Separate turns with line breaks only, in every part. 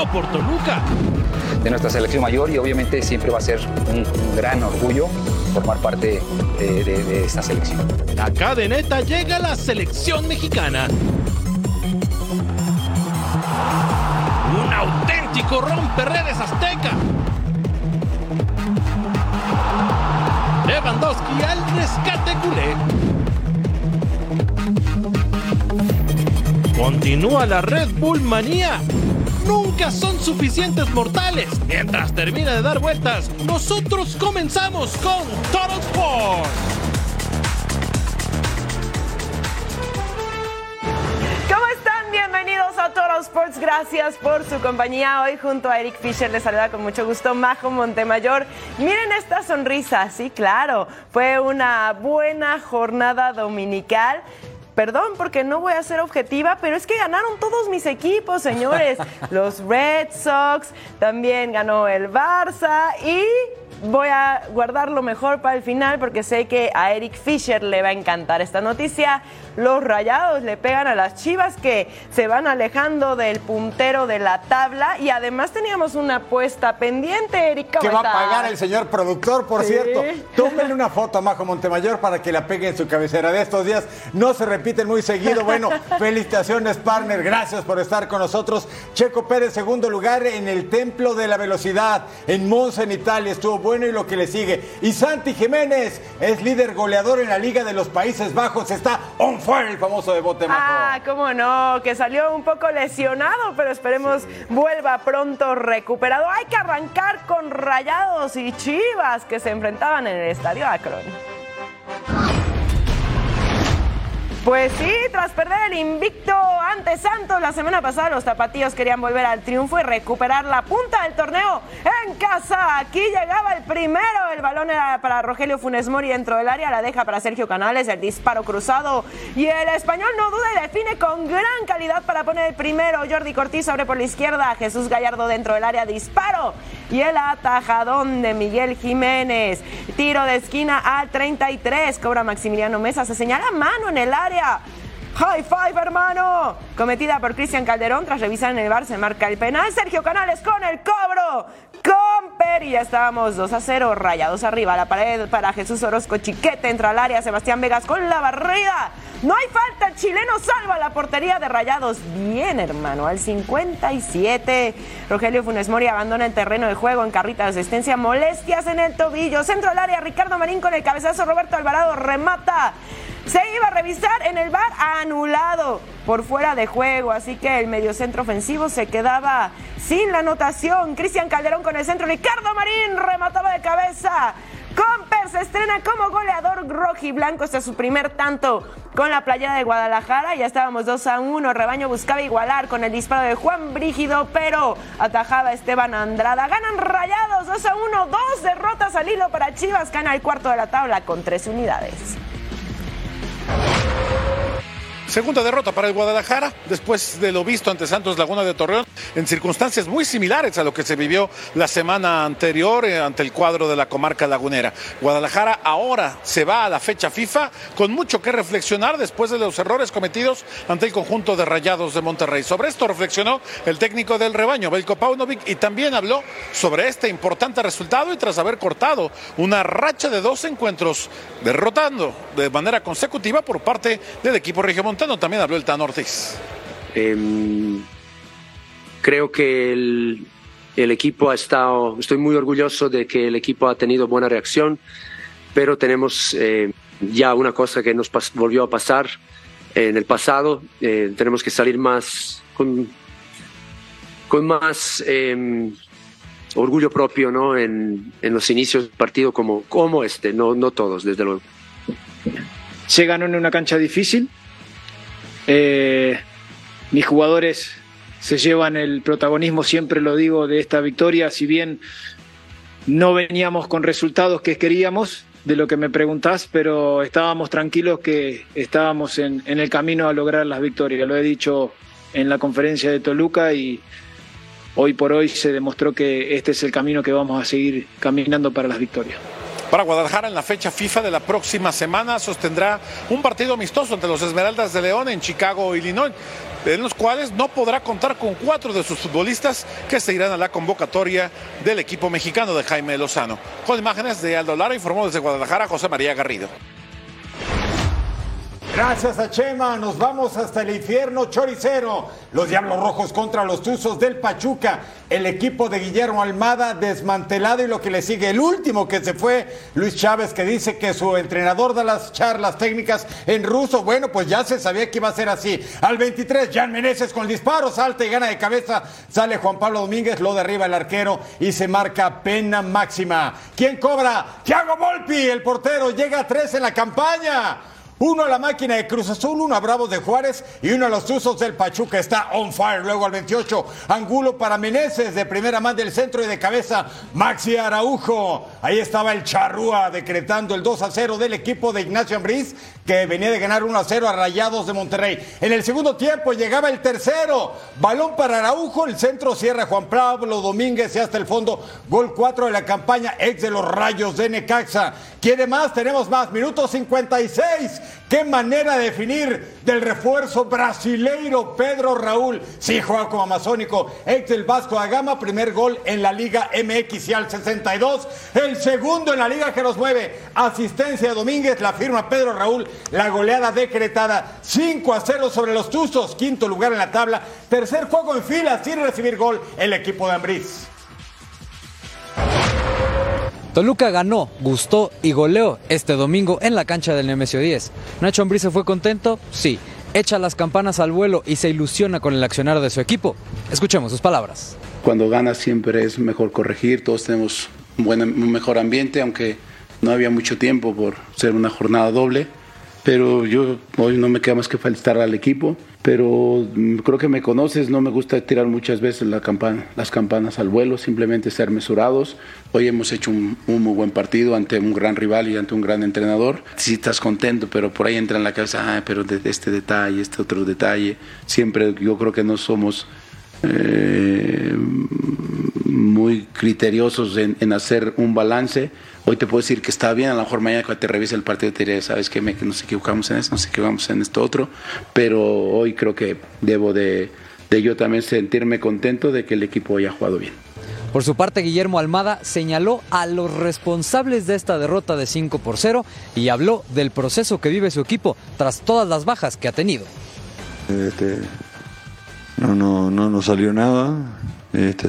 Pasó por Toluca.
de nuestra selección mayor y obviamente siempre va a ser un, gran orgullo formar parte de, de- de esta selección.
La cadeneta llega a la selección mexicana. Un auténtico romperredes azteca. Lewandowski al rescate culé. Continúa la Red Bull manía. Nunca son suficientes mortales. Mientras termina de dar vueltas, nosotros comenzamos con Total Sports.
¿Cómo están? Bienvenidos a Toro Sports. Gracias por su compañía. Hoy junto a Eric Fisher les saluda con mucho gusto Majo Montemayor. Miren esta sonrisa, sí, claro. Fue una buena jornada dominical. Perdón porque no voy a ser objetiva, pero es que ganaron todos mis equipos, señores. Los Red Sox, también ganó el Barça y voy a guardar lo mejor para el final porque sé que a Eric Fisher le va a encantar esta noticia. Los rayados le pegan a las chivas que se van alejando del puntero de la tabla y además teníamos una apuesta pendiente. ¿cómo
Que va a pagar el señor productor, por
Sí.
cierto. Tómenle una foto a Majo Montemayor para que la pegue en su cabecera de estos días. No se repiten muy seguido. Bueno, felicitaciones, partner. Gracias por estar con nosotros. Checo Pérez, segundo lugar en el Templo de la Velocidad en Monza, en Italia. Estuvo bueno y lo que le sigue. Y Santi Jiménez es líder goleador en la Liga de los Países Bajos. Está on fire el famoso de bote, Majo.
Ah, cómo no, que salió un poco lesionado, pero esperemos vuelva pronto recuperado. Hay que arrancar con Rayados y Chivas que se enfrentaban en el Estadio Akron. Pues sí, tras perder el invicto ante Santos la semana pasada, los tapatíos querían volver al triunfo y recuperar la punta del torneo en casa. Aquí llegaba el primero, el balón era para Rogelio Funes Mori dentro del área, la deja para Sergio Canales, el disparo cruzado y el español no duda y define con gran calidad para poner el primero. Jordi Cortiz abre por la izquierda, Jesús Gallardo dentro del área, disparo y el atajadón de Miguel Jiménez. Tiro de esquina al 33, cobra Maximiliano Mesa, se señala mano en el área. High five, hermano. Cometida por Cristian Calderón. Tras revisar en el bar, se marca el penal. Sergio Canales con el cobro. Comper. Y ya estábamos 2 a 0. Rayados arriba. La pared para Jesús Orozco. Chiquete entra al área. Sebastián Vegas con la barrida. No hay falta. Chileno salva la portería de Rayados. Bien, hermano. Al 57. Rogelio Funes Mori abandona el terreno de juego en carrita de asistencia. Molestias en el tobillo. Centro al área. Ricardo Marín con el cabezazo. Roberto Alvarado remata. Se iba a revisar en el bar anulado por fuera de juego, así que el mediocentro ofensivo se quedaba sin la anotación. Cristian Calderón con el centro, Ricardo Marín remataba de cabeza. Comper se estrena como goleador rojiblanco, este es su primer tanto con la playera de Guadalajara. Ya estábamos 2 a 1. Rebaño buscaba igualar con el disparo de Juan Brígido, pero atajaba Esteban Andrada. Ganan rayados 2 a 1. Dos derrotas al hilo para Chivas. Gana el cuarto de la tabla con tres unidades.
Segunda derrota para el Guadalajara, después de lo visto ante Santos Laguna de Torreón, en circunstancias muy similares a lo que se vivió la semana anterior eh, ante el cuadro de la comarca lagunera. Guadalajara ahora se va a la fecha FIFA con mucho que reflexionar después de los errores cometidos ante el conjunto de Rayados de Monterrey. Sobre esto reflexionó el técnico del rebaño, Belko Paunovic, y también habló sobre este importante resultado y tras haber cortado una racha de dos encuentros derrotando de manera consecutiva por parte del equipo regiomontano. También habló el Tan Ortiz.
Em, creo que el, el equipo ha estado, estoy muy orgulloso de que el equipo ha tenido buena reacción, pero tenemos eh, ya una cosa que nos volvió a pasar en el pasado, eh, tenemos que salir más con, con más em, orgullo propio ¿no? en, en, los inicios del partido como, como este, no, no todos, desde luego.
Se ganó en una cancha difícil. Eh, mis jugadores se llevan el protagonismo, siempre lo digo, de esta victoria, si bien no veníamos con resultados que queríamos, de lo que me preguntás, pero estábamos tranquilos que estábamos en, en el camino a lograr las victorias. Lo he dicho en la conferencia de Toluca y hoy por hoy se demostró que este es el camino que vamos a seguir caminando para las victorias.
Para Guadalajara en la fecha FIFA de la próxima semana sostendrá un partido amistoso entre los Esmeraldas de León en Chicago, Illinois, en los cuales no podrá contar con cuatro de sus futbolistas que se irán a la convocatoria del equipo mexicano de Jaime Lozano. Con imágenes de Aldo Lara informó desde Guadalajara José María Garrido.
Gracias a Chema, nos vamos hasta el infierno choricero. Los Diablos Rojos contra los Tuzos del Pachuca. El equipo de Guillermo Almada desmantelado y lo que le sigue. El último que se fue, Luis Chávez, que dice que su entrenador da las charlas técnicas en ruso. Bueno, pues ya se sabía que iba a ser así. Al 23, Jan Meneses con el disparo, salta y gana de cabeza. Sale Juan Pablo Domínguez, lo derriba el arquero y se marca pena máxima. ¿Quién cobra? Thiago Volpi, el portero, llega a tres en la campaña. Uno a la máquina de Cruz Azul, uno a Bravos de Juárez y uno a los Tuzos del Pachuca. Está on fire. Luego al 28, Angulo para Meneses de primera mano del centro y de cabeza Maxi Araujo. Ahí estaba el Charrúa decretando el 2 a 0 del equipo de Ignacio Ambriz que venía de ganar 1 a 0 a Rayados de Monterrey. En el segundo tiempo llegaba el tercero. Balón para Araujo, el centro cierra Juan Pablo Domínguez y hasta el fondo. Gol 4 de la campaña ex de los Rayos de Necaxa. ¿Quiere más? Tenemos más. Minuto 56. Qué manera de definir del refuerzo brasileiro Pedro Raúl. Sí, juega como amazónico. Ex del Vasco da Gama, primer gol en la Liga MX y al 62. El segundo en la Liga que nos mueve. Asistencia de Domínguez, la firma Pedro Raúl. La goleada decretada 5 a 0 sobre los Tuzos. Quinto lugar en la tabla. Tercer juego en fila sin recibir gol el equipo de Ambriz.
Toluca ganó, gustó y goleó este domingo en la cancha del Nemesio 10. ¿Nacho Ambriz se fue contento? Sí. Echa las campanas al vuelo y se ilusiona con el accionar de su equipo. Escuchemos sus palabras.
Cuando ganas siempre es mejor corregir, todos tenemos un, buen, un mejor ambiente, aunque no había mucho tiempo por ser una jornada doble. Pero yo hoy no me queda más que felicitar al equipo pero creo que me conoces, no me gusta tirar muchas veces la campana, las campanas al vuelo, simplemente ser mesurados. Hoy hemos hecho un, muy buen partido ante un gran rival y ante un gran entrenador. Sí estás contento, pero por ahí entra en la cabeza, ah, pero de este detalle, este otro detalle. Siempre yo creo que no somos eh, muy criteriosos en hacer un balance Hoy te puedo decir que está bien, a lo mejor mañana cuando te revise el partido te diré, sabes que nos equivocamos en eso, nos equivocamos en esto otro, pero hoy creo que debo de, de yo también sentirme contento de que el equipo haya jugado bien.
Por su parte, Guillermo Almada señaló a los responsables de esta derrota de 5 por 0 y habló del proceso que vive su equipo tras todas las bajas que ha tenido.
Este, no, no, no nos salió nada. Este,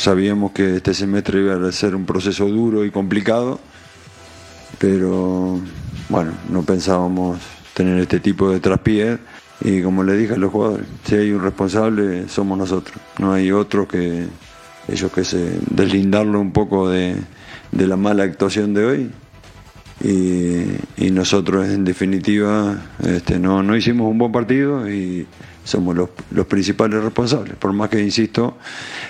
Sabíamos que este semestre iba a ser un proceso duro y complicado, pero bueno, no pensábamos tener este tipo de traspiés y como le dije a los jugadores, si hay un responsable somos nosotros, no hay otro que ellos que se deslindarlo un poco de, de la mala actuación de hoy. Y, nosotros en definitiva este, no, no hicimos un buen partido y somos los, principales responsables, por más que insisto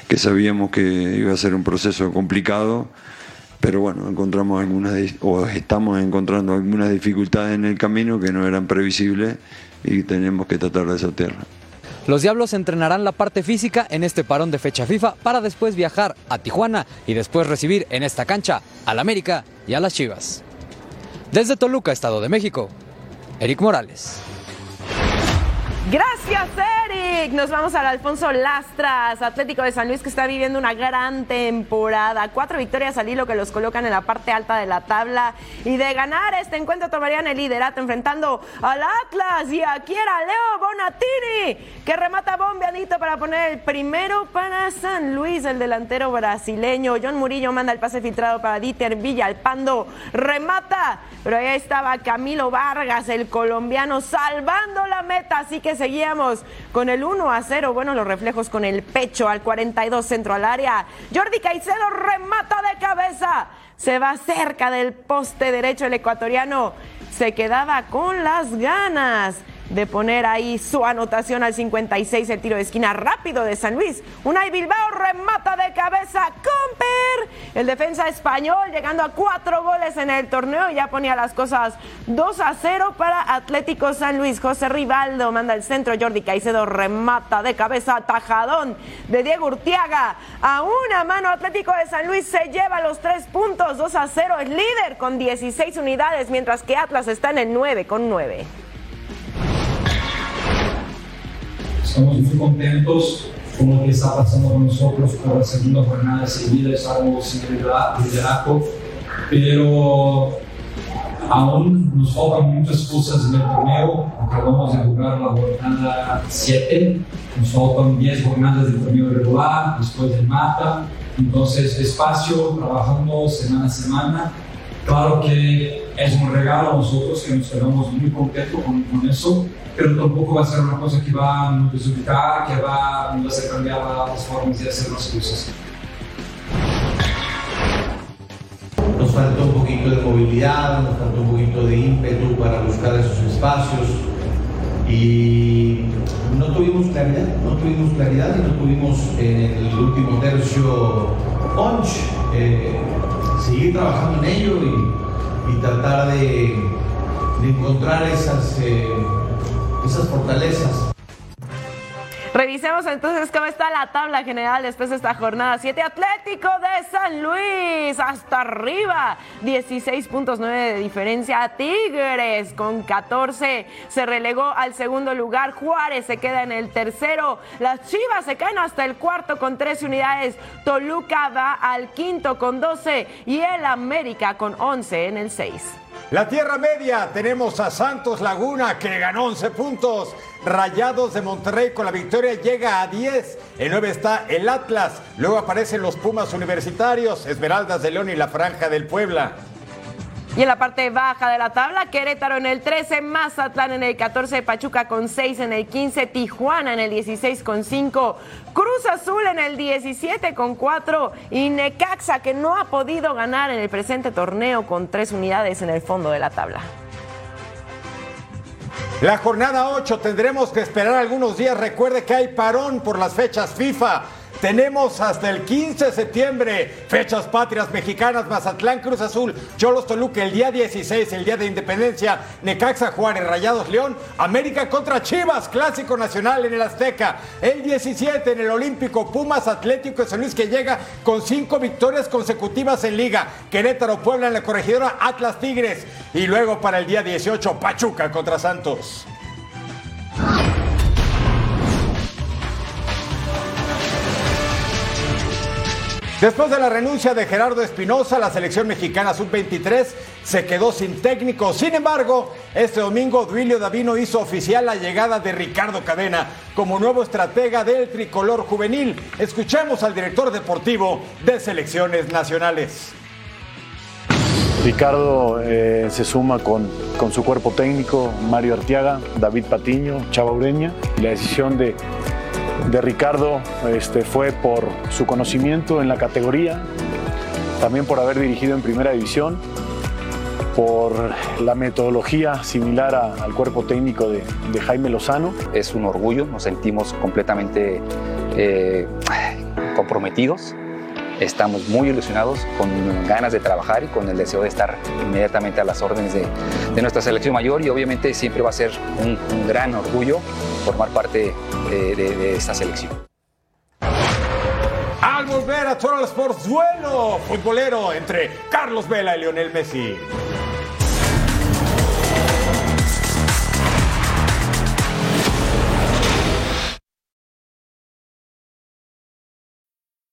que sabíamos que iba a ser un proceso complicado, pero bueno, encontramos algunas o estamos encontrando algunas dificultades en el camino que no eran previsibles y tenemos que tratar de sortearlas.
Los Diablos entrenarán la parte física en este parón de fecha FIFA para después viajar a Tijuana y después recibir en esta cancha al América y a las Chivas. Desde Toluca, Estado de México, Eric Morales.
Gracias, Eric. Nos vamos al Alfonso Lastras, Atlético de San Luis, que está viviendo una gran temporada. Cuatro victorias al hilo que los colocan en la parte alta de la tabla. Y de ganar este encuentro tomarían el liderato enfrentando al Atlas. Y aquí era Leo Bonatini, que remata bombeadito para poner el primero para San Luis, el delantero brasileño. John Murillo manda el pase filtrado para Dieter Villalpando. Remata, pero ahí estaba Camilo Vargas, el colombiano, salvando la meta. Así que seguíamos con el 1 a 0. Bueno, los reflejos con el pecho al 42 centro al área. Jordi Caicedo remata de cabeza. Se va cerca del poste derecho el ecuatoriano. Se quedaba con las ganas de poner ahí su anotación al 56, el tiro de esquina rápido de San Luis. Unai Bilbao remata el defensa español, llegando a cuatro goles en el torneo, ya ponía las cosas 2 a 0 para Atlético San Luis. José Rivaldo manda el centro, Jordi Caicedo remata de cabeza, tajadón de Diego Urtiaga. A una mano Atlético de San Luis se lleva los tres puntos, 2 a 0, es líder con 16 unidades, mientras que Atlas está en el 9 con 9.
Estamos muy contentos con lo que está pasando con nosotros por la segunda jornada seguida, estamos sin liderato, pero aún nos faltan muchas cosas en el torneo. Acabamos de jugar la jornada 7, nos faltan 10 jornadas del torneo regular, después del mata, entonces despacio, trabajando semana a semana. Claro que es un regalo a nosotros que nos quedamos muy contentos con, con eso, pero tampoco va a ser una cosa que va a nos desubicar, que va, nos a cambiar las formas de hacer las cosas.
Nos faltó un poquito de movilidad, nos faltó un poquito de ímpetu para buscar esos espacios y no tuvimos claridad, no tuvimos claridad y no tuvimos en el último tercio punch. Eh, seguir trabajando en ello y, y tratar de, de, encontrar esas, eh, esas fortalezas.
Revisemos entonces cómo está la tabla general después de esta jornada 7. Atlético de San Luis hasta arriba. 16 puntos 9 de diferencia. Tigres con 14 se relegó al segundo lugar. Juárez se queda en el tercero. Las Chivas se caen hasta el cuarto con 13 unidades. Toluca va al quinto con 12 y el América con 11 en el 6.
La Tierra Media, tenemos a Santos Laguna que ganó 11 puntos. Rayados de Monterrey con la victoria llega a 10. En 9 está el Atlas. Luego aparecen los Pumas Universitarios, Esmeraldas de León y la Franja del Puebla.
Y en la parte baja de la tabla, Querétaro en el 13, Mazatlán en el 14, Pachuca con 6 en el 15, Tijuana en el 16 con 5, Cruz Azul en el 17 con 4 y Necaxa que no ha podido ganar en el presente torneo con 3 unidades en el fondo de la tabla.
La jornada 8 tendremos que esperar algunos días. Recuerde que hay parón por las fechas FIFA. Tenemos hasta el 15 de septiembre fechas patrias mexicanas, Mazatlán, Cruz Azul, Cholos Toluca, el día 16, el día de Independencia, Necaxa, Juárez, Rayados León, América contra Chivas, Clásico Nacional en el Azteca, el 17 en el Olímpico, Pumas Atlético de San Luis que llega con cinco victorias consecutivas en Liga, Querétaro, Puebla en la corregidora, Atlas Tigres y luego para el día 18 Pachuca contra Santos. Después de la renuncia de Gerardo Espinosa, la selección mexicana sub-23 se quedó sin técnico. Sin embargo, este domingo Duilio Davino hizo oficial la llegada de Ricardo Cadena como nuevo estratega del tricolor juvenil. Escuchemos al director deportivo de selecciones nacionales.
Ricardo eh, se suma con, con, su cuerpo técnico, Mario Artiaga, David Patiño, Chava Ureña. La decisión de, de Ricardo este, fue por su conocimiento en la categoría, también por haber dirigido en primera división, por la metodología similar al cuerpo técnico de, de, Jaime Lozano.
Es un orgullo, nos sentimos completamente eh, comprometidos. Estamos muy ilusionados, con ganas de trabajar y con el deseo de estar inmediatamente a las órdenes de, de nuestra selección mayor y obviamente siempre va a ser un, gran orgullo formar parte de, de, de esta selección.
Al volver a Total Sports, duelo futbolero entre Carlos Vela y Lionel Messi.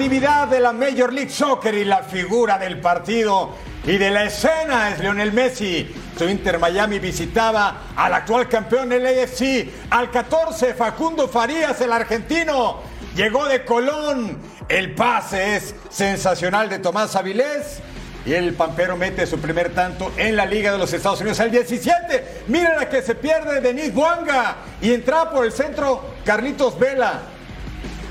Actividad de la Major League Soccer y la figura del partido y de la escena es Lionel Messi. Su Inter Miami visitaba al actual campeón del AFC, al 14, Facundo Farías, el argentino. Llegó de Colón. El pase es sensacional de Tomás Avilés. Y el Pampero mete su primer tanto en la Liga de los Estados Unidos al 17. Miren la que se pierde Denis Buanga. Y entra por el centro Carlitos Vela.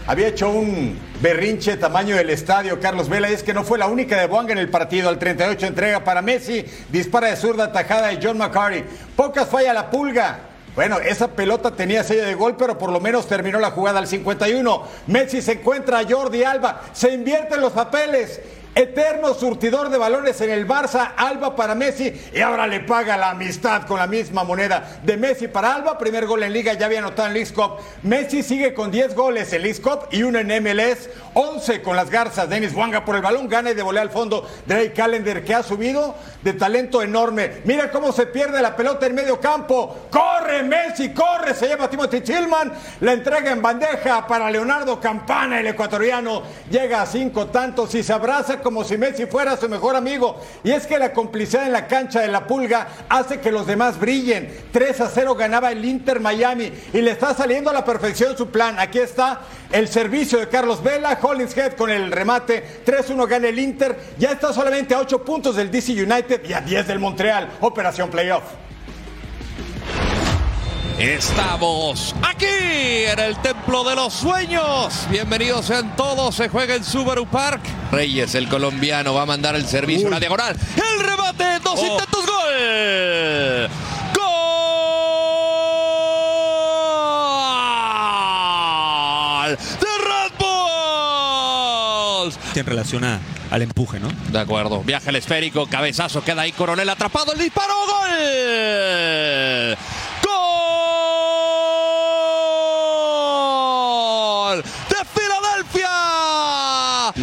Había hecho un berrinche tamaño del estadio Carlos Vela. Es que no fue la única de Buanga en el partido. Al 38 entrega para Messi. Dispara de zurda tajada de John McCarty. Pocas falla la pulga. Bueno, esa pelota tenía sello de gol, pero por lo menos terminó la jugada al 51. Messi se encuentra a Jordi Alba. Se invierten los papeles. Eterno surtidor de balones en el Barça, Alba para Messi y ahora le paga la amistad con la misma moneda de Messi para Alba. Primer gol en Liga, ya había anotado en League. Messi sigue con 10 goles en League y uno en MLS. 11 con las garzas. Denis Wanga por el balón, gana y de volea al fondo. Drake Callender que ha subido de talento enorme. Mira cómo se pierde la pelota en medio campo. Corre Messi, corre. Se llama Timothy Tillman. La entrega en bandeja para Leonardo Campana, el ecuatoriano. Llega a cinco tantos y se abraza como si Messi fuera su mejor amigo. Y es que la complicidad en la cancha de la pulga hace que los demás brillen. 3 a 0 ganaba el Inter Miami y le está saliendo a la perfección su plan. Aquí está el servicio de Carlos Vela, Hollingshead con el remate. 3-1 gana el Inter. Ya está solamente a 8 puntos del DC United y a 10 del Montreal. Operación Playoff.
Estamos aquí en el Templo de los Sueños. Bienvenidos sean todos. Se juega en Subaru Park. Reyes, el colombiano, va a mandar el servicio. Una diagonal. El remate. Dos intentos. Gol. Gol. De Red Bulls.
En relación a- al empuje, ¿no?
De acuerdo. Viaja el esférico. Cabezazo. Queda ahí Coronel atrapado. El disparo. Gol.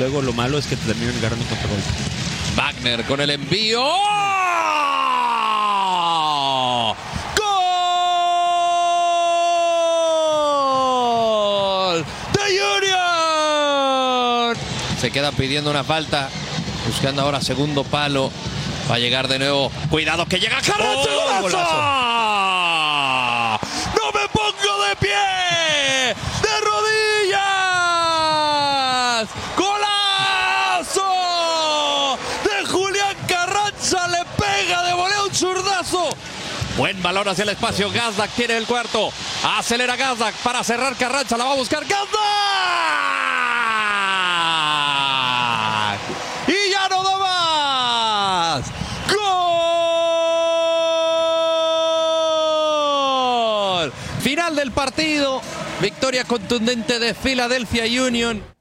Luego lo malo es que te terminan agarrando contra gol.
Wagner con el envío. ¡Gol! ¡De Union! Se queda pidiendo una falta. Buscando ahora segundo palo. Va a llegar de nuevo. Cuidado que llega Carranza.
Oh,
¡Golazo! ¡No me pongo de pie! ¡De rodillas! ¡Golazo! De Julián Carranza le pega de volea un zurdazo. Buen balón hacia el espacio. Gazdak tiene el cuarto. Acelera Gazdak para cerrar Carranza. La va a buscar Gazdak. Y ya no da más. ¡Gol! Final del partido. Victoria contundente de Philadelphia Union.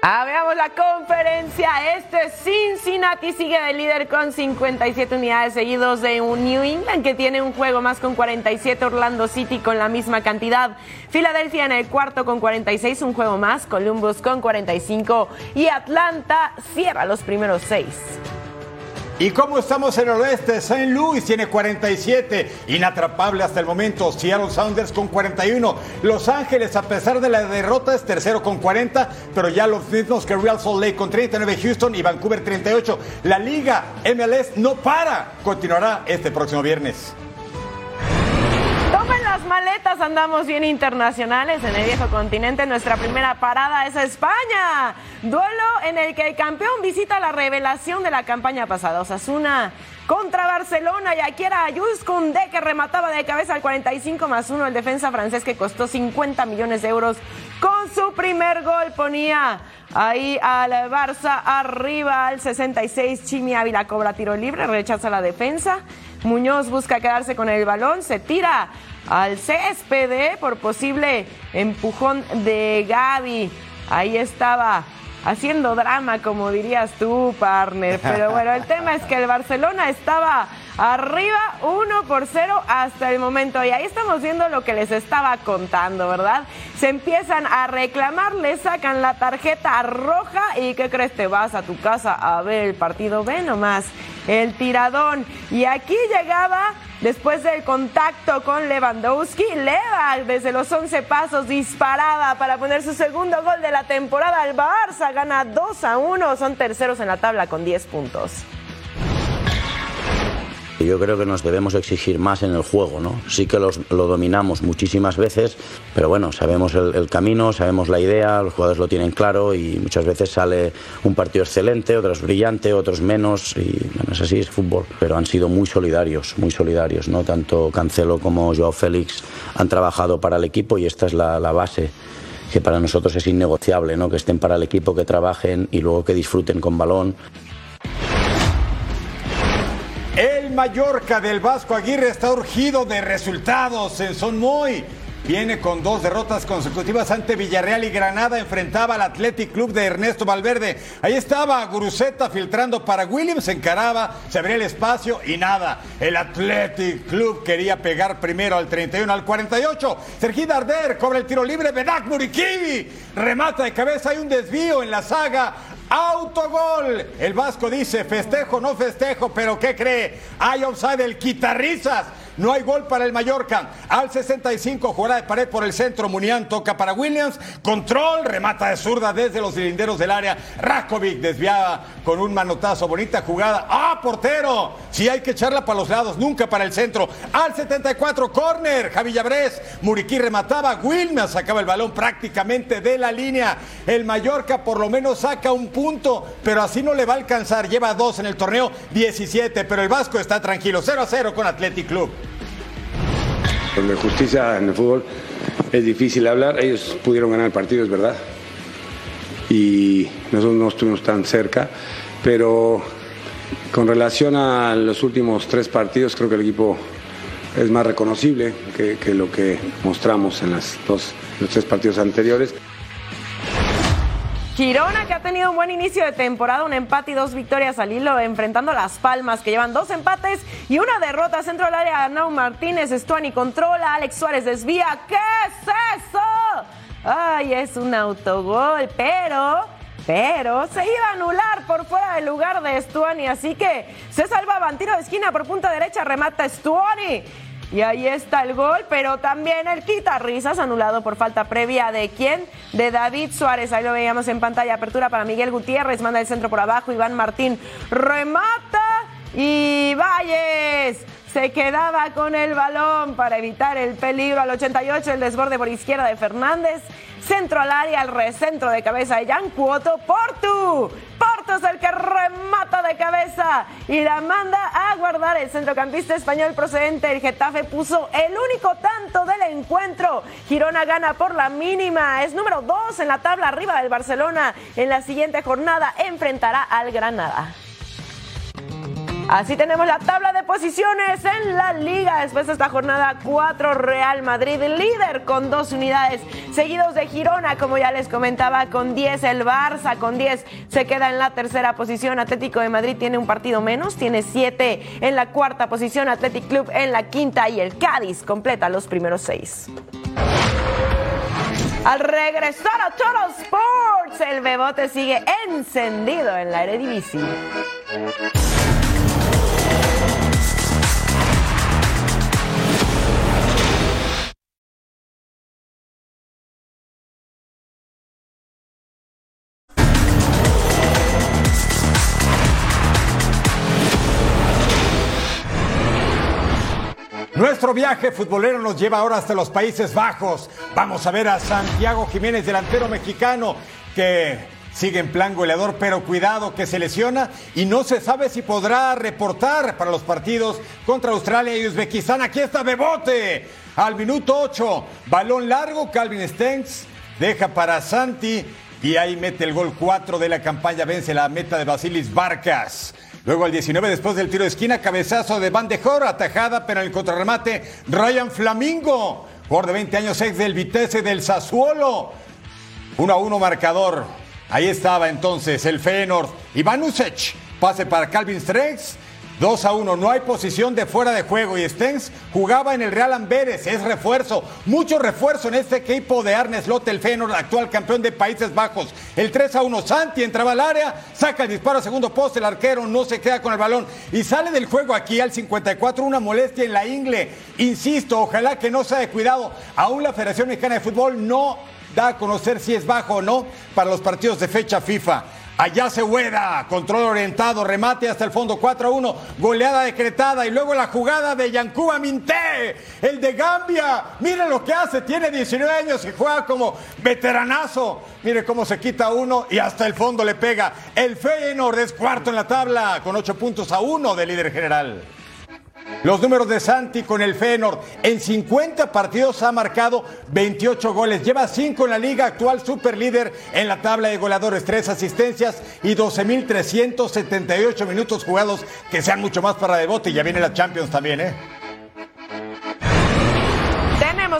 Ah, la conferencia. Este Cincinnati sigue de líder con 57 unidades seguidos de un New England que tiene un juego más con 47, Orlando City con la misma cantidad, Filadelfia en el cuarto con 46, un juego más, Columbus con 45 y Atlanta cierra los primeros seis.
¿Y cómo estamos en el oeste? St. Louis tiene 47, inatrapable hasta el momento. Seattle Sounders con 41. Los Ángeles, a pesar de la derrota, es tercero con 40, pero ya los mismos que Real Salt Lake con 39, Houston y Vancouver 38. La liga MLS no para. Continuará este próximo viernes.
Las maletas, andamos bien internacionales en el viejo continente. Nuestra primera parada es España. Duelo en el que el campeón visita la revelación de la campaña pasada. Osasuna contra Barcelona y aquí era Ayus Koundé que remataba de cabeza al 45 más 1 el defensa francés que costó 50 millones de euros con su primer gol ponía ahí al Barça arriba al 66. Chimi Ávila cobra tiro libre, rechaza la defensa. Muñoz busca quedarse con el balón, se tira al césped ¿eh? por posible empujón de Gaby. Ahí estaba haciendo drama, como dirías tú, partner. Pero bueno, el tema es que el Barcelona estaba arriba 1 por 0 hasta el momento. Y ahí estamos viendo lo que les estaba contando, ¿verdad? Se empiezan a reclamar, le sacan la tarjeta roja y ¿qué crees? Te vas a tu casa a ver el partido. Ve nomás el tiradón. Y aquí llegaba Después del contacto con Lewandowski, Leva desde los 11 pasos disparaba para poner su segundo gol de la temporada. El Barça gana 2 a 1, son terceros en la tabla con 10 puntos.
Yo creo que nos debemos exigir más en el juego, ¿no? Sí que lo dominamos muchísimas veces, pero bueno, sabemos el, camino, sabemos la idea, los jugadores lo tienen claro y muchas veces sale un partido excelente, otros brillante, otros menos y bueno, es así, es fútbol. Pero han sido muy solidarios, muy solidarios, ¿no? Tanto Cancelo como Joao Félix han trabajado para el equipo y esta es la, la base que para nosotros es innegociable, ¿no? que estén para el equipo, que trabajen y luego que disfruten con balón.
Mallorca del Vasco Aguirre está urgido de resultados en Son Moy. Viene con dos derrotas consecutivas ante Villarreal y Granada. Enfrentaba al Athletic Club de Ernesto Valverde. Ahí estaba Guruceta filtrando para Williams. Encaraba, se abría el espacio y nada. El Athletic Club quería pegar primero al 31, al 48. Sergi Darder cobra el tiro libre. Benak Murikivi remata de cabeza. Hay un desvío en la saga. Autogol. El Vasco dice, festejo, no festejo, pero ¿qué cree? Hay offside el quitarrizas. No hay gol para el Mallorca. Al 65, jugada de pared por el centro. Munián toca para Williams. Control, remata de zurda desde los cilinderos del área. Rakovic desviaba con un manotazo. Bonita jugada. ¡Ah, portero! Sí, hay que echarla para los lados, nunca para el centro. Al 74, corner. Javi Llabrés. Muriquí remataba. Williams sacaba el balón prácticamente de la línea. El Mallorca por lo menos saca un punto, pero así no le va a alcanzar. Lleva dos en el torneo, 17. Pero el Vasco está tranquilo. 0 a 0 con Athletic Club.
De justicia en el fútbol es difícil hablar. Ellos pudieron ganar el partido, es verdad. Y nosotros no estuvimos tan cerca. Pero con relación a los últimos tres partidos, creo que el equipo es más reconocible que, que lo que mostramos en las dos, los tres partidos anteriores.
Girona, que ha tenido un buen inicio de temporada, un empate y dos victorias al hilo, enfrentando a Las Palmas, que llevan dos empates y una derrota. Centro del área, Nau Martínez, Estuani controla, Alex Suárez desvía. ¿Qué es eso? Ay, es un autogol, pero pero se iba a anular por fuera del lugar de Stuani, así que se salvaban. Tiro de esquina por punta derecha, remata Stuani. Y ahí está el gol, pero también el quita risas anulado por falta previa de quién? De David Suárez. Ahí lo veíamos en pantalla. Apertura para Miguel Gutiérrez. Manda el centro por abajo. Iván Martín remata. Y Valles se quedaba con el balón para evitar el peligro al 88. El desborde por izquierda de Fernández. Centro al área, al recentro de cabeza de Jan Cuoto. Portu. Portu es el que remata de cabeza y la manda a guardar. El centrocampista español procedente del Getafe puso el único tanto del encuentro. Girona gana por la mínima. Es número dos en la tabla arriba del Barcelona. En la siguiente jornada enfrentará al Granada. Así tenemos la tabla de posiciones en la liga. Después de esta jornada, 4 Real Madrid, líder con dos unidades, seguidos de Girona, como ya les comentaba, con 10 el Barça, con 10 se queda en la tercera posición. Atlético de Madrid tiene un partido menos, tiene 7 en la cuarta posición. Athletic Club en la quinta y el Cádiz completa los primeros 6. Al regresar a Total Sports, el Bebote sigue encendido en la Eredivisie.
Nuestro viaje futbolero nos lleva ahora hasta los Países Bajos. Vamos a ver a Santiago Jiménez, delantero mexicano, que sigue en plan goleador, pero cuidado que se lesiona y no se sabe si podrá reportar para los partidos contra Australia y Uzbekistán. Aquí está Bebote al minuto 8. Balón largo, Calvin Stengs deja para Santi y ahí mete el gol 4 de la campaña, vence la meta de Basilis Barcas. Luego al 19, después del tiro de esquina, cabezazo de Van de Jor, atajada, pero el contrarremate, Ryan Flamingo, jugador de 20 años, ex del Vitesse del Sassuolo. 1 a 1 marcador. Ahí estaba entonces el Feyenoord. Iván Usech, pase para Calvin Strex. 2 a 1, no hay posición de fuera de juego y Stens jugaba en el Real Amberes, es refuerzo, mucho refuerzo en este equipo de Arnes Slot, el actual campeón de Países Bajos. El 3 a 1, Santi entraba al área, saca el disparo a segundo poste, el arquero no se queda con el balón y sale del juego aquí al 54, una molestia en la ingle. Insisto, ojalá que no sea de cuidado. Aún la Federación Mexicana de Fútbol no da a conocer si es bajo o no para los partidos de fecha FIFA. Allá se hueda, control orientado, remate hasta el fondo 4 a 1, goleada decretada y luego la jugada de Yancuba Minté, el de Gambia. Mire lo que hace, tiene 19 años y juega como veteranazo. Mire cómo se quita uno y hasta el fondo le pega. El Feyenoord es cuarto en la tabla con 8 puntos a 1 de líder general. Los números de Santi con el Feyenoord. En 50 partidos ha marcado 28 goles. Lleva 5 en la liga, actual superlíder en la tabla de goleadores. 3 asistencias y 12.378 minutos jugados, que sean mucho más para Debote. Y ya viene la Champions también, ¿eh?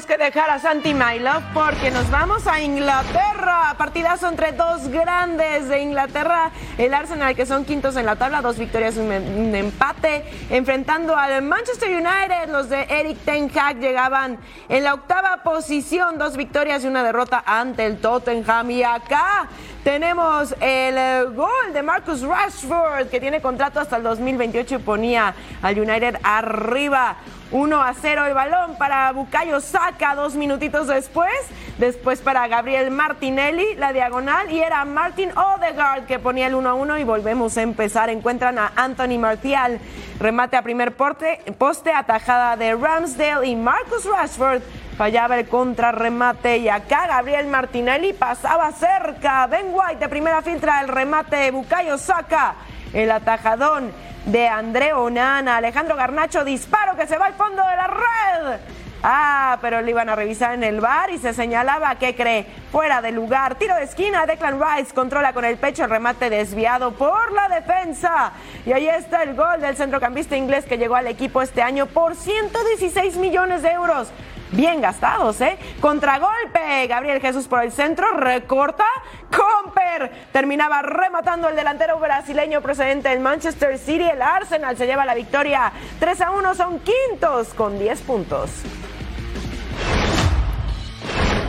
Que dejar a Santi Mailov porque nos vamos a Inglaterra. Partidazo entre dos grandes de Inglaterra. El Arsenal, que son quintos en la tabla, dos victorias un, un empate. Enfrentando al Manchester United, los de Eric Ten Hag llegaban en la octava posición, dos victorias y una derrota ante el Tottenham. Y acá tenemos el eh, gol de Marcus Rashford, que tiene contrato hasta el 2028 y ponía al United arriba. 1 a 0 el balón para Bucayo Saca dos minutitos después. Después para Gabriel Martinelli, la diagonal. Y era Martin Odegaard que ponía el 1 a 1. Y volvemos a empezar. Encuentran a Anthony Martial. Remate a primer porte, poste, atajada de Ramsdale y Marcus Rashford. Fallaba el contrarremate y acá Gabriel Martinelli pasaba cerca. Ben White de primera filtra el remate de Bucayo Saca. El atajadón de André Onana. Alejandro Garnacho, disparo que se va al fondo de la red. Ah, pero le iban a revisar en el bar y se señalaba que cree fuera de lugar. Tiro de esquina, Declan Rice controla con el pecho el remate desviado por la defensa. Y ahí está el gol del centrocampista inglés que llegó al equipo este año por 116 millones de euros. Bien gastados, ¿eh? Contragolpe. Gabriel Jesús por el centro. Recorta. Comper. Terminaba rematando el delantero brasileño procedente del Manchester City. El Arsenal se lleva la victoria. 3 a 1 son quintos con 10 puntos.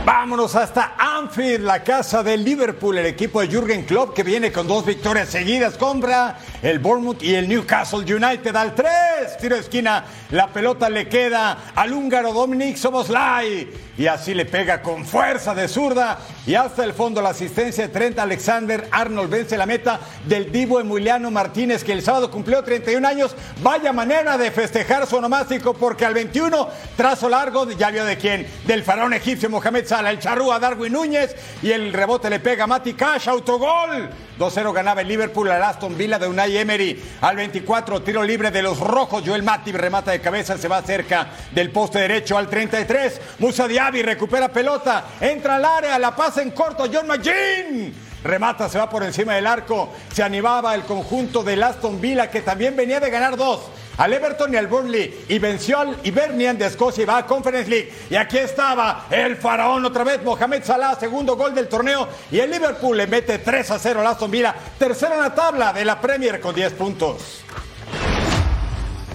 Vámonos hasta Anfield, la casa del Liverpool, el equipo de Jürgen Klopp que viene con dos victorias seguidas contra el Bournemouth y el Newcastle United al 3. Tiro de esquina, la pelota le queda al húngaro Dominic Soboslai y así le pega con fuerza de zurda y hasta el fondo la asistencia de Trent Alexander Arnold vence la meta del Divo Emiliano Martínez que el sábado cumplió 31 años. Vaya manera de festejar su onomástico porque al 21 trazo largo, ya vio de quién, del faraón egipcio Mohamed Salah, el charrúa Darwin Núñez y el rebote le pega a Mati Cash, autogol. 2-0 ganaba el Liverpool al Aston Villa de Unai Emery. Al 24, tiro libre de los rojos. Joel Matip remata de cabeza, se va cerca del poste derecho. Al 33, Musa Diaby recupera pelota, entra al área, la pasa en corto. John McGinn remata, se va por encima del arco. Se animaba el conjunto del Aston Villa que también venía de ganar dos al Everton y al Burnley y venció al Hibernian de Escocia y va a Conference League. Y aquí estaba el faraón otra vez, Mohamed Salah, segundo gol del torneo y el Liverpool le mete 3 a 0 al Aston Villa, tercero en la tabla de la Premier con 10 puntos.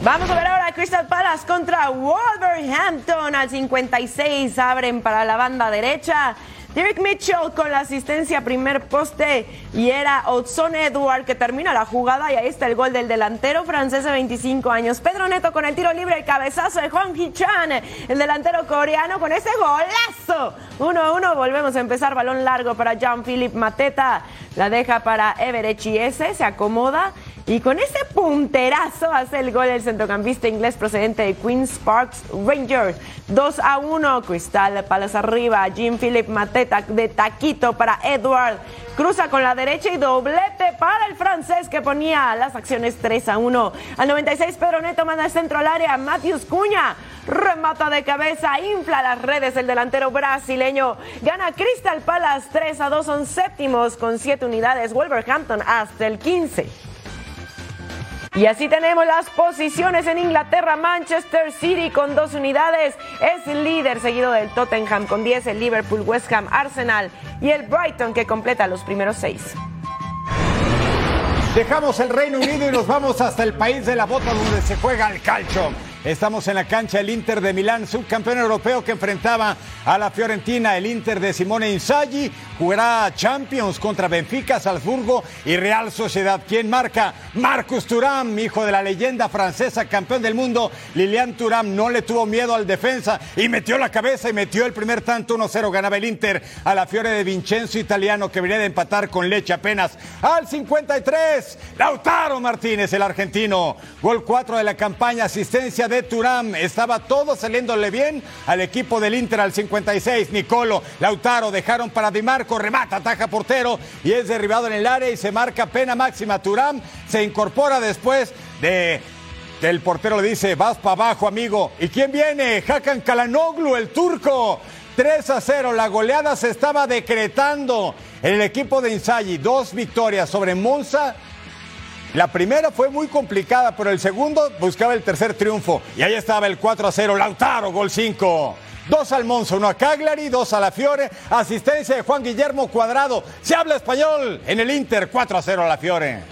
Vamos a ver ahora Crystal Palace contra Wolverhampton al 56. Abren para la banda derecha. Derek Mitchell con la asistencia primer poste y era Odson Edward que termina la jugada y ahí está el gol del delantero francés de 25 años. Pedro Neto con el tiro libre, el cabezazo de Juan Hichan, el delantero coreano con ese golazo. 1-1, volvemos a empezar, balón largo para Jean-Philippe Mateta, la deja para Everett Chiese, se acomoda y con ese punterazo hace el gol el centrocampista inglés procedente de Queen's Parks Rangers. 2 1, Crystal Palace arriba, Jim Philip Mateta de taquito para Edward. Cruza con la derecha y doblete para el francés que ponía las acciones 3 a 1. Al 96 Pedro Neto manda el centro al área. Matthews Cuña remata de cabeza, infla las redes el delantero brasileño. Gana Crystal Palace 3 a 2, son séptimos con 7 unidades. Wolverhampton hasta el 15. Y así tenemos las posiciones en Inglaterra. Manchester City con dos unidades es el líder, seguido del Tottenham con 10, el Liverpool, West Ham, Arsenal y el Brighton que completa los primeros seis.
Dejamos el Reino Unido y nos vamos hasta el país de la bota donde se juega el calcio. Estamos en la cancha del Inter de Milán, subcampeón europeo que enfrentaba a la Fiorentina. El Inter de Simone Inzaghi jugará Champions contra Benfica, Salzburgo y Real Sociedad. ¿Quién marca? Marcus Thuram, hijo de la leyenda francesa, campeón del mundo. Lilian Thuram no le tuvo miedo al defensa y metió la cabeza y metió el primer tanto. 1-0 ganaba el Inter a la Fiore de Vincenzo italiano que venía de empatar con leche apenas al 53. Lautaro Martínez, el argentino. Gol 4 de la campaña, asistencia de Turam. Estaba todo saliéndole bien al equipo del Inter al 56. Nicolo, Lautaro dejaron para Di Marco, remata, ataja portero y es derribado en el área y se marca pena máxima. Turam se incorpora después de el portero le dice, vas para abajo, amigo. ¿Y quién viene? Hakan Kalanoglu, el turco. 3 a 0, la goleada se estaba decretando en el equipo de Inzaghi. Dos victorias sobre Monza la primera fue muy complicada, pero el segundo buscaba el tercer triunfo. Y ahí estaba el 4 a 0. Lautaro, gol 5. Dos al Monzo, uno a Cagliari, dos a la Fiore. Asistencia de Juan Guillermo Cuadrado. Se habla español en el Inter, 4 a 0 a la Fiore.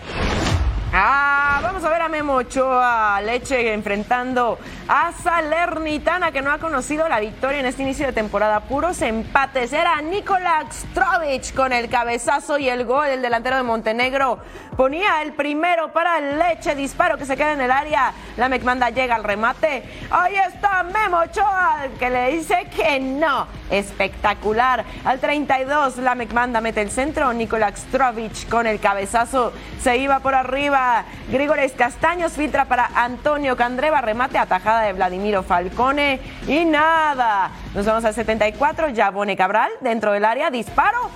Ah, vamos a ver a Memo Ochoa, Leche enfrentando a Salernitana que no ha conocido la victoria en este inicio de temporada. Puros empates. Era Nikola Strovic con el cabezazo y el gol. El delantero de Montenegro ponía el primero para Leche. Disparo que se queda en el área. La Mecmanda llega al remate. Ahí está Memo Ochoa que le dice que no. Espectacular. Al 32 la Mecmanda mete el centro. Nikola Strovic con el cabezazo se iba por arriba. Grigores Castaños filtra para Antonio Candreva, remate de Vladimiro Falcone y nada. Nos vamos al 74, Yabone Cabral dentro del área, disparo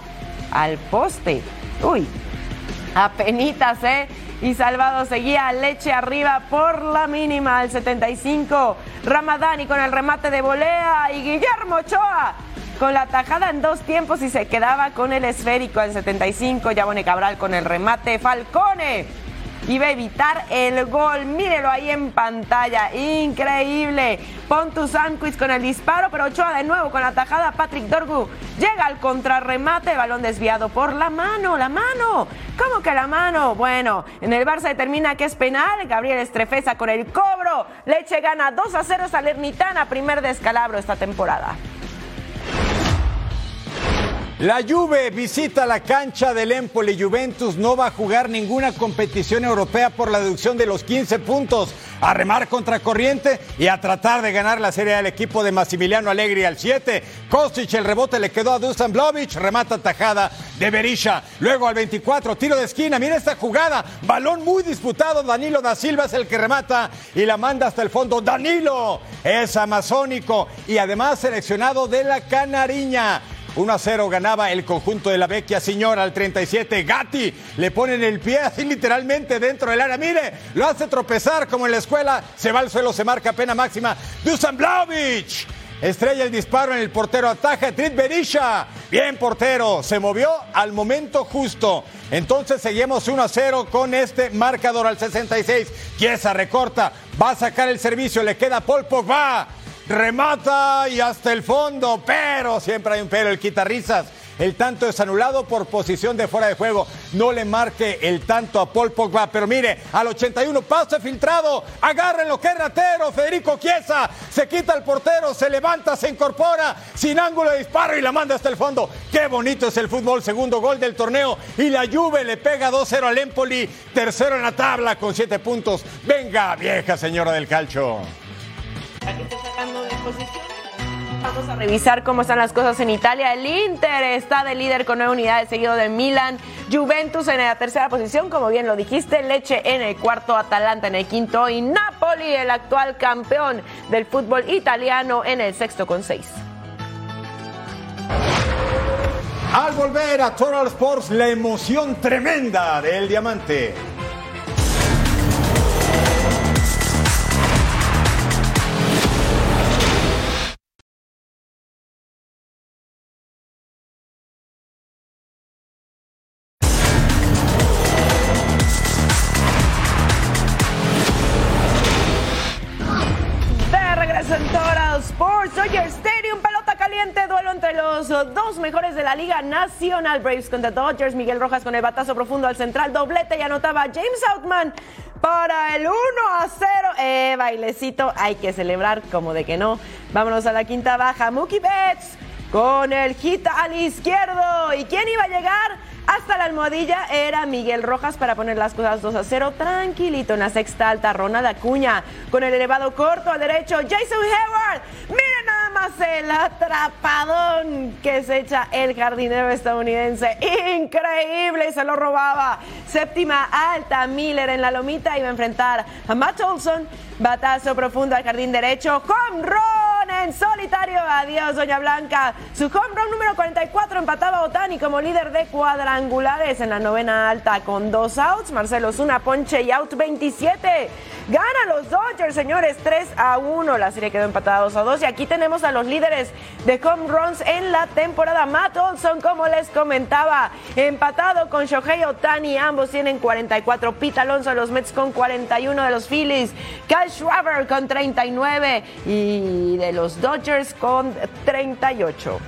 al poste. Uy, apenitas, ¿eh? Y Salvado seguía leche arriba por la mínima al 75. Ramadani con el remate de volea y Guillermo Ochoa con la tajada en dos tiempos y se quedaba con el esférico al 75. Yabone Cabral con el remate. Falcone iba a evitar el gol. Mírelo ahí en pantalla. Increíble. Pontus Sanquist con el disparo, pero Ochoa de nuevo con la tajada. Patrick Dorgu llega al contrarremate. Balón desviado por la mano. La mano. ¿Cómo que la mano? Bueno, en el Barça determina que es penal. Gabriel Estrefeza con el cobro. Leche gana 2 a 0 Salernitana. Primer descalabro esta temporada.
La Juve visita la cancha del Empoli. Juventus no va a jugar ninguna competición europea por la deducción de los 15 puntos. A remar contra corriente y a tratar de ganar la serie al equipo de Massimiliano Allegri al 7. Kostic, el rebote le quedó a Dusan Blovic. Remata tajada de Berisha. Luego al 24, tiro de esquina. Mira esta jugada. Balón muy disputado. Danilo da Silva es el que remata y la manda hasta el fondo. Danilo es amazónico y además seleccionado de la Canariña. 1 a 0 ganaba el conjunto de la Vecchia Señora al 37. Gatti le ponen el pie así literalmente dentro del área. Mire, lo hace tropezar como en la escuela. Se va al suelo, se marca pena máxima. Dusan Blaovic. Estrella el disparo en el portero, ataja Trit Berisha. Bien portero, se movió al momento justo. Entonces seguimos 1 a 0 con este marcador al 66. Chiesa recorta, va a sacar el servicio, le queda Paul Pogba remata y hasta el fondo, pero siempre hay un pero, el quita risas. El tanto es anulado por posición de fuera de juego. No le marque el tanto a Paul Pogba. Pero mire, al 81 pase filtrado. Agárrenlo, que ratero. Federico Chiesa se quita el portero, se levanta, se incorpora sin ángulo de disparo y la manda hasta el fondo. Qué bonito es el fútbol. Segundo gol del torneo. Y la Juve le pega 2-0 al Empoli. Tercero en la tabla con 7 puntos. Venga, vieja señora del calcio.
Vamos a revisar cómo están las cosas en Italia. El Inter está de líder con nueve unidades, seguido de Milan. Juventus en la tercera posición, como bien lo dijiste. Leche en el cuarto, Atalanta en el quinto. Y Napoli, el actual campeón del fútbol italiano, en el sexto con seis.
Al volver a Total Sports, la emoción tremenda del diamante.
Los dos mejores de la Liga Nacional. Braves contra Dodgers, Miguel Rojas con el batazo profundo al central, doblete y anotaba James Outman para el 1 a 0. Eh, bailecito, hay que celebrar como de que no. Vámonos a la quinta baja, Mookie Betts con el hit al izquierdo. ¿Y quién iba a llegar? Hasta la almohadilla era Miguel Rojas para poner las cosas 2 a 0 tranquilito en la sexta alta. Ronald Acuña con el elevado corto al derecho. Jason Hayward. Miren nada más el atrapadón que se echa el jardinero estadounidense. Increíble, se lo robaba. Séptima alta. Miller en la lomita iba a enfrentar a Matt Olson. Batazo profundo al jardín derecho. Home run en solitario. Adiós, Doña Blanca. Su home run número 44 empataba a Otani como líder de cuadrangulares en la novena alta con dos outs. Marcelo Zuna, ponche y out 27. Gana los Dodgers, señores, 3 a 1. La serie quedó empatada 2 a 2. Y aquí tenemos a los líderes de home runs en la temporada. Matt Olson, como les comentaba, empatado con Shohei Otani. Ambos tienen 44. Pete Alonso de los Mets con 41 de los Phillies. Kyle Schwarber con 39. Y de los Dodgers con 38.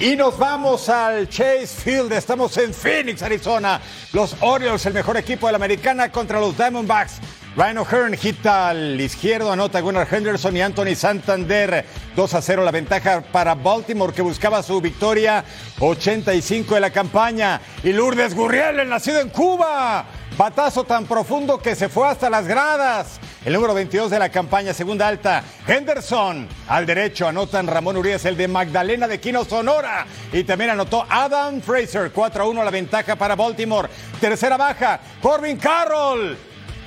Y nos vamos al Chase Field. Estamos en Phoenix, Arizona. Los Orioles, el mejor equipo de la americana contra los Diamondbacks. Ryan O'Hearn hita al izquierdo, anota Gunnar Henderson y Anthony Santander. 2 a 0 la ventaja para Baltimore que buscaba su victoria 85 de la campaña. Y Lourdes Gurriel, el nacido en Cuba. Batazo tan profundo que se fue hasta las gradas. El número 22 de la campaña, segunda alta. Henderson al derecho, anotan Ramón Urias, el de Magdalena de Quino, Sonora. Y también anotó Adam Fraser, 4 a 1 la ventaja para Baltimore. Tercera baja, Corbin Carroll.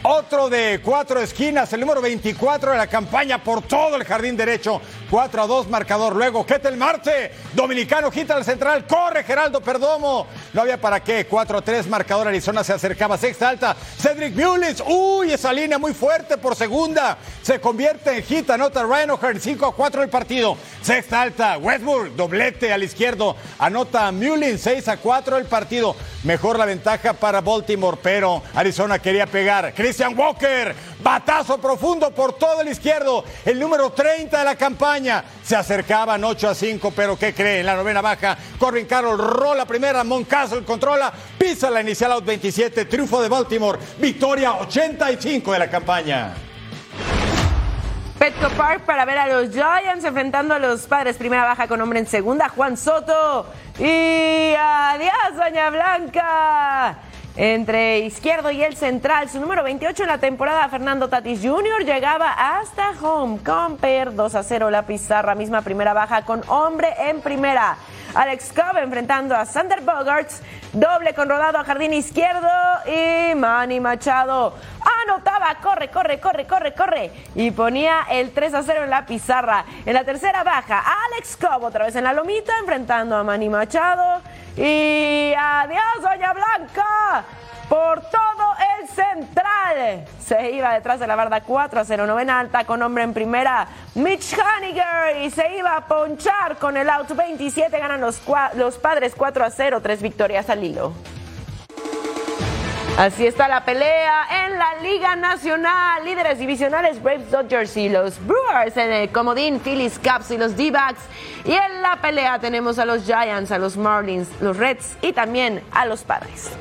Otro de cuatro esquinas, el número 24 de la campaña por todo el jardín derecho. 4 a 2 marcador. Luego Ketel Marte, dominicano, quita al central. Corre Geraldo Perdomo. No había para qué. 4 a 3 marcador. Arizona se acercaba. Sexta alta. Cedric Mullins. Uy, esa línea muy fuerte por segunda. Se convierte en hit. Anota Ryan O'Hearn. 5 a 4 el partido. Sexta alta. Westbrook. Doblete al izquierdo. Anota Mullins. 6 a 4 el partido. Mejor la ventaja para Baltimore, pero Arizona quería pegar. Christian Walker, batazo profundo por todo el izquierdo, el número 30 de la campaña. Se acercaban 8 a 5, pero ¿qué cree? En la novena baja, Corbin Carroll rola primera, Moncastle controla, pisa la inicial out 27, triunfo de Baltimore, victoria 85 de la campaña.
Petco Park para ver a los Giants enfrentando a los padres. Primera baja con hombre en segunda, Juan Soto. Y adiós, Doña Blanca. Entre izquierdo y el central, su número 28 en la temporada, Fernando Tatis Jr. llegaba hasta home. Comper 2 a 0 la pizarra, misma primera baja con hombre en primera. Alex Cobb enfrentando a Sander Bogarts, doble con rodado a jardín izquierdo y Manny Machado anotaba, corre, corre, corre, corre, corre y ponía el 3 a 0 en la pizarra. En la tercera baja, Alex Cobb otra vez en la lomita enfrentando a Manny Machado y adiós, Doña Blanca por todo el central. Se iba detrás de la barda 4 a 0, novena alta con hombre en primera, Mitch Haniger, y se iba a ponchar con el out 27. Ganan los, los padres 4 a 0, tres victorias al hilo. Así está la pelea en la Liga Nacional. Líderes divisionales Braves, Dodgers y los Brewers en el comodín, Phillies, Caps y los D-Backs. Y en la pelea tenemos a los Giants, a los Marlins, los Reds y también a los Padres.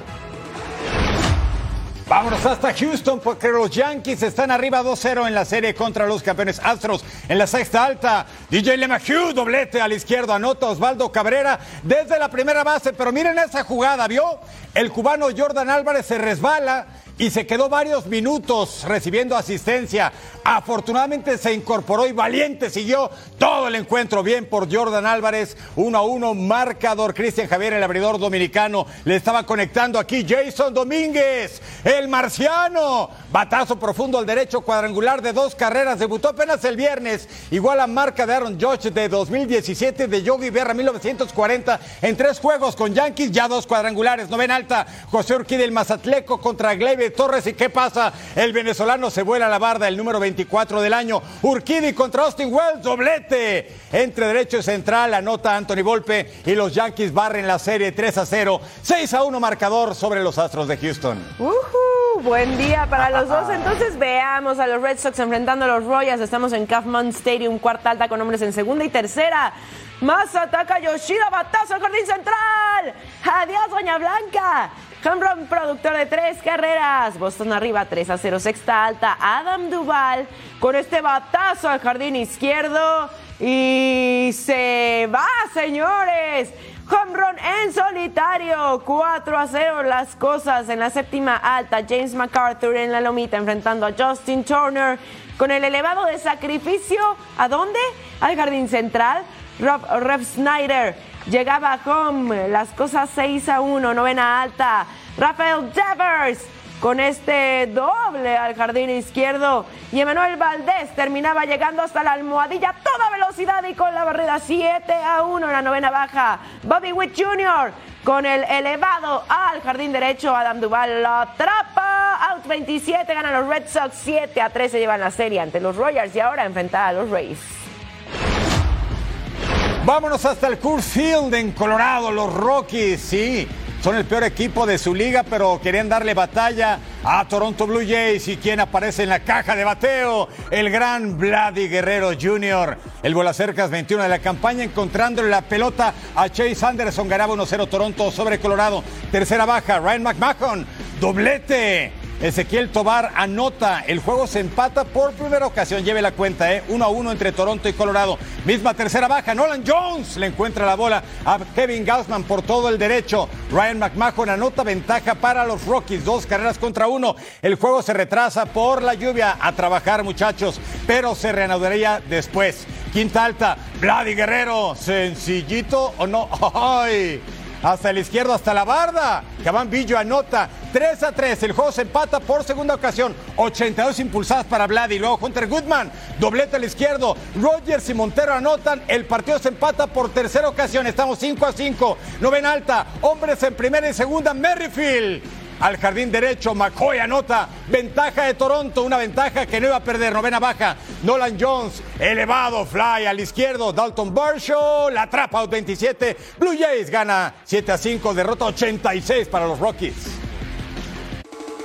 Vámonos hasta Houston porque los Yankees están arriba 2-0 en la serie contra los campeones Astros. En la sexta alta, DJ LeMahieu, doblete a la izquierda, anota Osvaldo Cabrera desde la primera base. Pero miren esa jugada, ¿vio? El cubano Jordan Álvarez se resbala y se quedó varios minutos recibiendo asistencia. Afortunadamente se incorporó y valiente siguió todo el encuentro. Bien por Jordan Álvarez, 1 a 1, marcador. Cristian Javier, el abridor dominicano, le estaba conectando aquí Jason Domínguez, el marciano. Batazo profundo al derecho, cuadrangular de dos carreras. Debutó apenas el viernes. Igual a marca de Aaron Judge de 2017 de Yogi Berra 1940 en tres juegos con Yankees, ya dos cuadrangulares. Novena alta, José Urquide el Mazatleco contra Glebe Torres. ¿Y qué pasa? El venezolano se vuela a la barda, el número 24 del año. Urquidi contra Austin Wells, doblete. Entre derecho y central, anota Anthony Volpe y los Yankees barren la serie 3 a 0. 6 a 1 marcador sobre los Astros de Houston.
Ujú, buen día para los dos. Entonces veamos a los Red Sox enfrentando a los Royals. Estamos en Kaufman Stadium, cuarta alta con hombres en segunda y tercera. Más ataca Yoshida, batazo al jardín central. Adiós, Doña Blanca. Home run, productor de tres carreras. Boston arriba 3 a 0, sexta alta. Adam Duval con este batazo al jardín izquierdo. Y se va, señores. Home en solitario, 4 a 0 las cosas en la séptima alta. James MacArthur en la lomita enfrentando a Justin Turner con el elevado de sacrificio. ¿A dónde? Al jardín central. Rob, Snyder llegaba home. Las cosas 6 a 1, novena alta. Rafael Devers con este doble al jardín izquierdo. Y Emanuel Valdés terminaba llegando hasta la almohadilla a toda velocidad y con la barrera 7 a 1 en la novena baja. Bobby Witt Jr. con el elevado al jardín derecho. Adam Duval lo atrapa. Out 27 ganan los Red Sox. 7 a 13 llevan la serie ante los Royals y ahora enfrentar a los Rays.
Vámonos hasta el Coors Field en Colorado, los Rockies, sí. Son el peor equipo de su liga, pero querían darle batalla a Toronto Blue Jays. ¿Y quién aparece en la caja de bateo? El gran Vladdy Guerrero Jr. El Bolacercas 21 de la campaña, encontrándole la pelota a Chase Anderson. Ganaba 1-0 Toronto sobre Colorado. Tercera baja, Ryan McMahon. Doblete. Ezequiel Tobar anota. El juego se empata por primera ocasión. Lleve la cuenta, ¿eh? 1 a 1 entre Toronto y Colorado. Misma tercera baja. Nolan Jones le encuentra la bola a Kevin Gausman por todo el derecho. Ryan McMahon anota ventaja para los Rockies. Dos carreras contra uno. El juego se retrasa por la lluvia. A trabajar, muchachos. Pero se reanudaría después. Quinta alta. Vladi Guerrero. Sencillito o no. ¡Ay! hasta el izquierdo, hasta la barda. Cabán Villo anota 3 a 3. El juego se empata por segunda ocasión. 82 impulsadas para Vlad y luego Hunter Goodman. Doblete al izquierdo. Rogers y Montero anotan. El partido se empata por tercera ocasión. Estamos 5 a 5. Novena alta. Hombres en primera y segunda. Merrifield al jardín derecho. McCoy anota. Ventaja de Toronto. Una ventaja que no iba a perder. Novena baja. Nolan Jones. Elevado. Fly al izquierdo. Dalton Barshaw. La atrapa out 27. Blue Jays gana 7 a 5. Derrota 86 para los Rockies.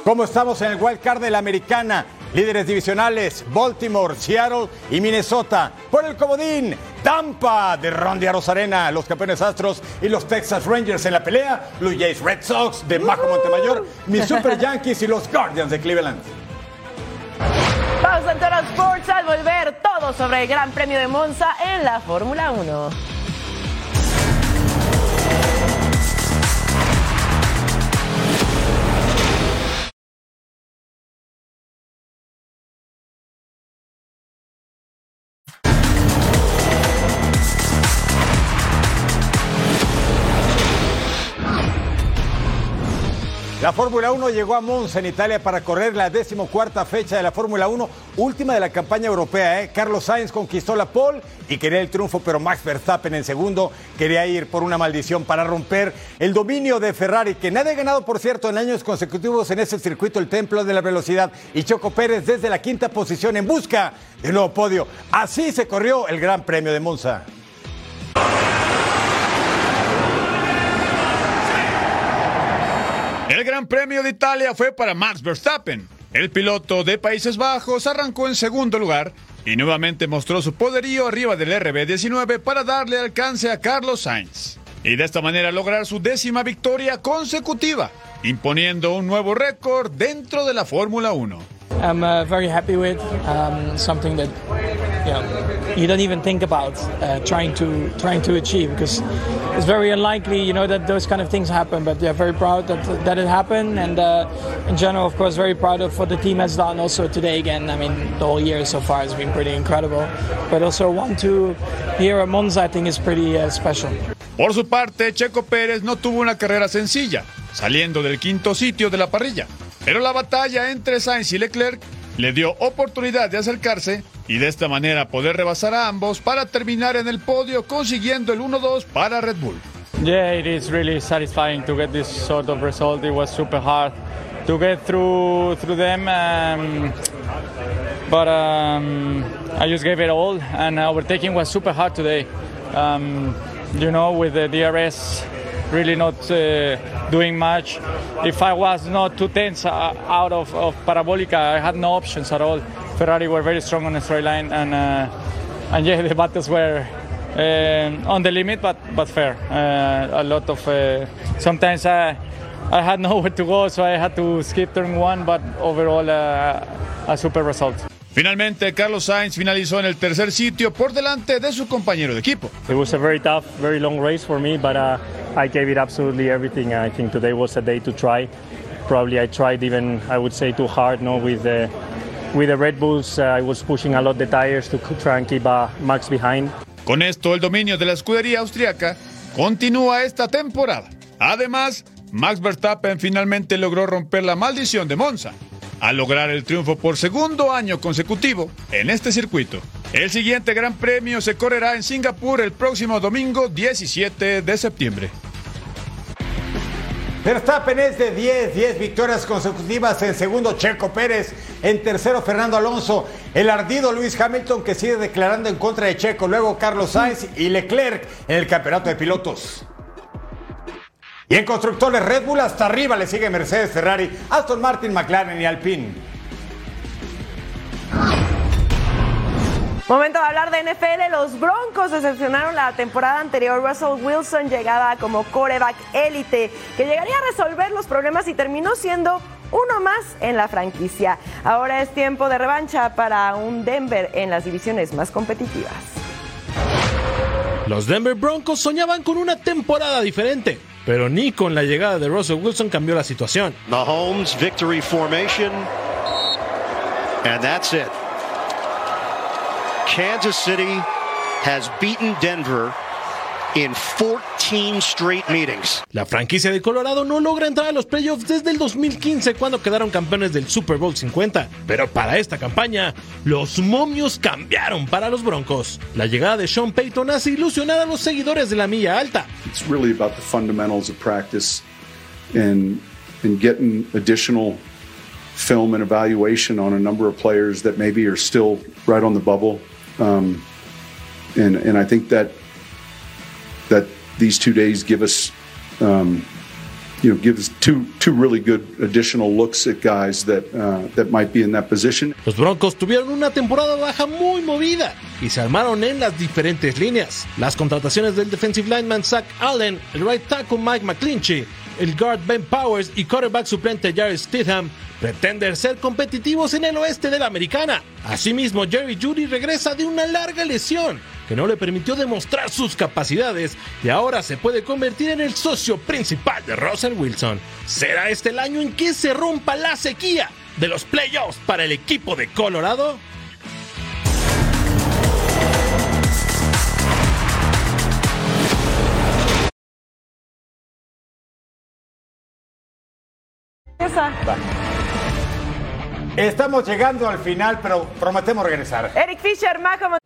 ¿Cómo estamos en el wild card de la americana? Líderes divisionales, Baltimore, Seattle y Minnesota. Por el comodín, Tampa de Rondia Rosarena, los campeones Astros y los Texas Rangers en la pelea. Blue Jays Red Sox de Majo Montemayor, mis Super Yankees y los Guardians de Cleveland.
Pausa en Toro Sports al volver todo sobre el Gran Premio de Monza en la Fórmula 1.
La Fórmula 1 llegó a Monza en Italia para correr la decimocuarta fecha de la Fórmula 1, última de la campaña europea. ¿eh? Carlos Sainz conquistó la pole y quería el triunfo, pero Max Verstappen en segundo quería ir por una maldición para romper el dominio de Ferrari, que nadie ha ganado, por cierto, en años consecutivos en ese circuito, el templo de la velocidad. Y Choco Pérez desde la quinta posición en busca de nuevo podio. Así se corrió el Gran Premio de Monza.
El Gran Premio de Italia fue para Max Verstappen. El piloto de Países Bajos arrancó en segundo lugar y nuevamente mostró su poderío arriba del RB19 para darle alcance a Carlos Sainz. Y de esta manera lograr su décima victoria consecutiva, imponiendo un nuevo récord dentro de la Fórmula 1.
I'm uh, very happy with um, something that you know you don't even think about uh, trying to trying to achieve because it's very unlikely, you know, that those kind of things happen. But yeah, very proud that that it happened, and uh, in general, of course, very proud of what the team has done. Also today, again, I mean, the whole year so far has been pretty incredible. But also one two here at Monza, I think is pretty uh, special.
Por su parte, Checo Pérez no tuvo una carrera sencilla, saliendo del quinto sitio de la parrilla. Pero la batalla entre Sainz y Leclerc le dio oportunidad de acercarse y de esta manera poder rebasar a ambos para terminar en el podio consiguiendo el 1-2 para Red Bull.
Yeah, it is really satisfying to get this sort of result. It was super hard to get through through them, um, but um, I just gave it all, and overtaking was super hard today. Um, you know, with the DRS really not uh, doing much. If I was not two tenths uh, out of, of Parabolica, I had no options at all. Ferrari were very strong on the straight line, and uh, and yeah, the battles were on the limit, but but fair. Uh, a lot of uh, sometimes I I had nowhere to go, so I had to skip turn one, but overall uh, a super result.
Finalmente, Carlos Sainz finalizó en el tercer sitio por delante de su compañero de equipo.
It was a very tough, very long race for me, but uh, I gave it absolutely everything. I think today was a day to try. Probably I tried even, I would say, too hard. No, with the with the Red Bulls, uh, I was pushing a lot the tires to try and keep uh, Max behind.
Con esto, el dominio de la escudería austriaca continúa esta temporada. Además, Max Verstappen finalmente logró romper la maldición de Monza al lograr el triunfo por segundo año consecutivo en este circuito. El siguiente Gran Premio se correrá en Singapur el próximo domingo 17 de septiembre.
Verstappen es de 10, 10 victorias consecutivas en segundo Checo Pérez, en tercero Fernando Alonso, el ardido Luis Hamilton que sigue declarando en contra de Checo, luego Carlos Sainz y Leclerc en el campeonato de pilotos. Y en constructores Red Bull hasta arriba le sigue Mercedes, Ferrari, Aston Martin, McLaren y Alpine.
Momento de hablar de NFL. Los Broncos decepcionaron la temporada anterior. Russell Wilson llegaba como coreback élite que llegaría a resolver los problemas y terminó siendo uno más en la franquicia. Ahora es tiempo de revancha para un Denver en las divisiones más competitivas.
Los Denver Broncos soñaban con una temporada diferente, pero ni con la llegada de Russell Wilson cambió la situación.
Mahomes victory formation. And that's it. Kansas City has beaten Denver in 14 straight meetings.
La franquicia de Colorado no logra entrar a los playoffs desde el 2015 cuando quedaron campeones del Super Bowl 50. Pero para esta campaña, los momios cambiaron para los Broncos. La llegada de Sean Payton hace ilusionar a los seguidores de la milla alta.
It's really about the fundamentals of practice and, and getting additional film and evaluation on a number of players that maybe are still right on the bubble. Um, and, and I think that that these two days give us, um, you know, give us two two really good additional looks at guys that uh, that might be in that position.
Los Broncos tuvieron una temporada baja muy movida y se armaron en las diferentes líneas. Las contrataciones del defensive lineman Zach Allen, el right tackle Mike McClinchy, el guard Ben Powers y quarterback suplente Jared Stidham pretenden ser competitivos en el oeste de la americana. Asimismo, Jerry Judy regresa de una larga lesión que no le permitió demostrar sus capacidades y ahora se puede convertir en el socio principal de Russell Wilson. ¿Será este el año en que se rompa la sequía de los playoffs para el equipo de Colorado?
Esa.
Estamos llegando al final, pero prometemos regresar.
Eric Fisher, Majo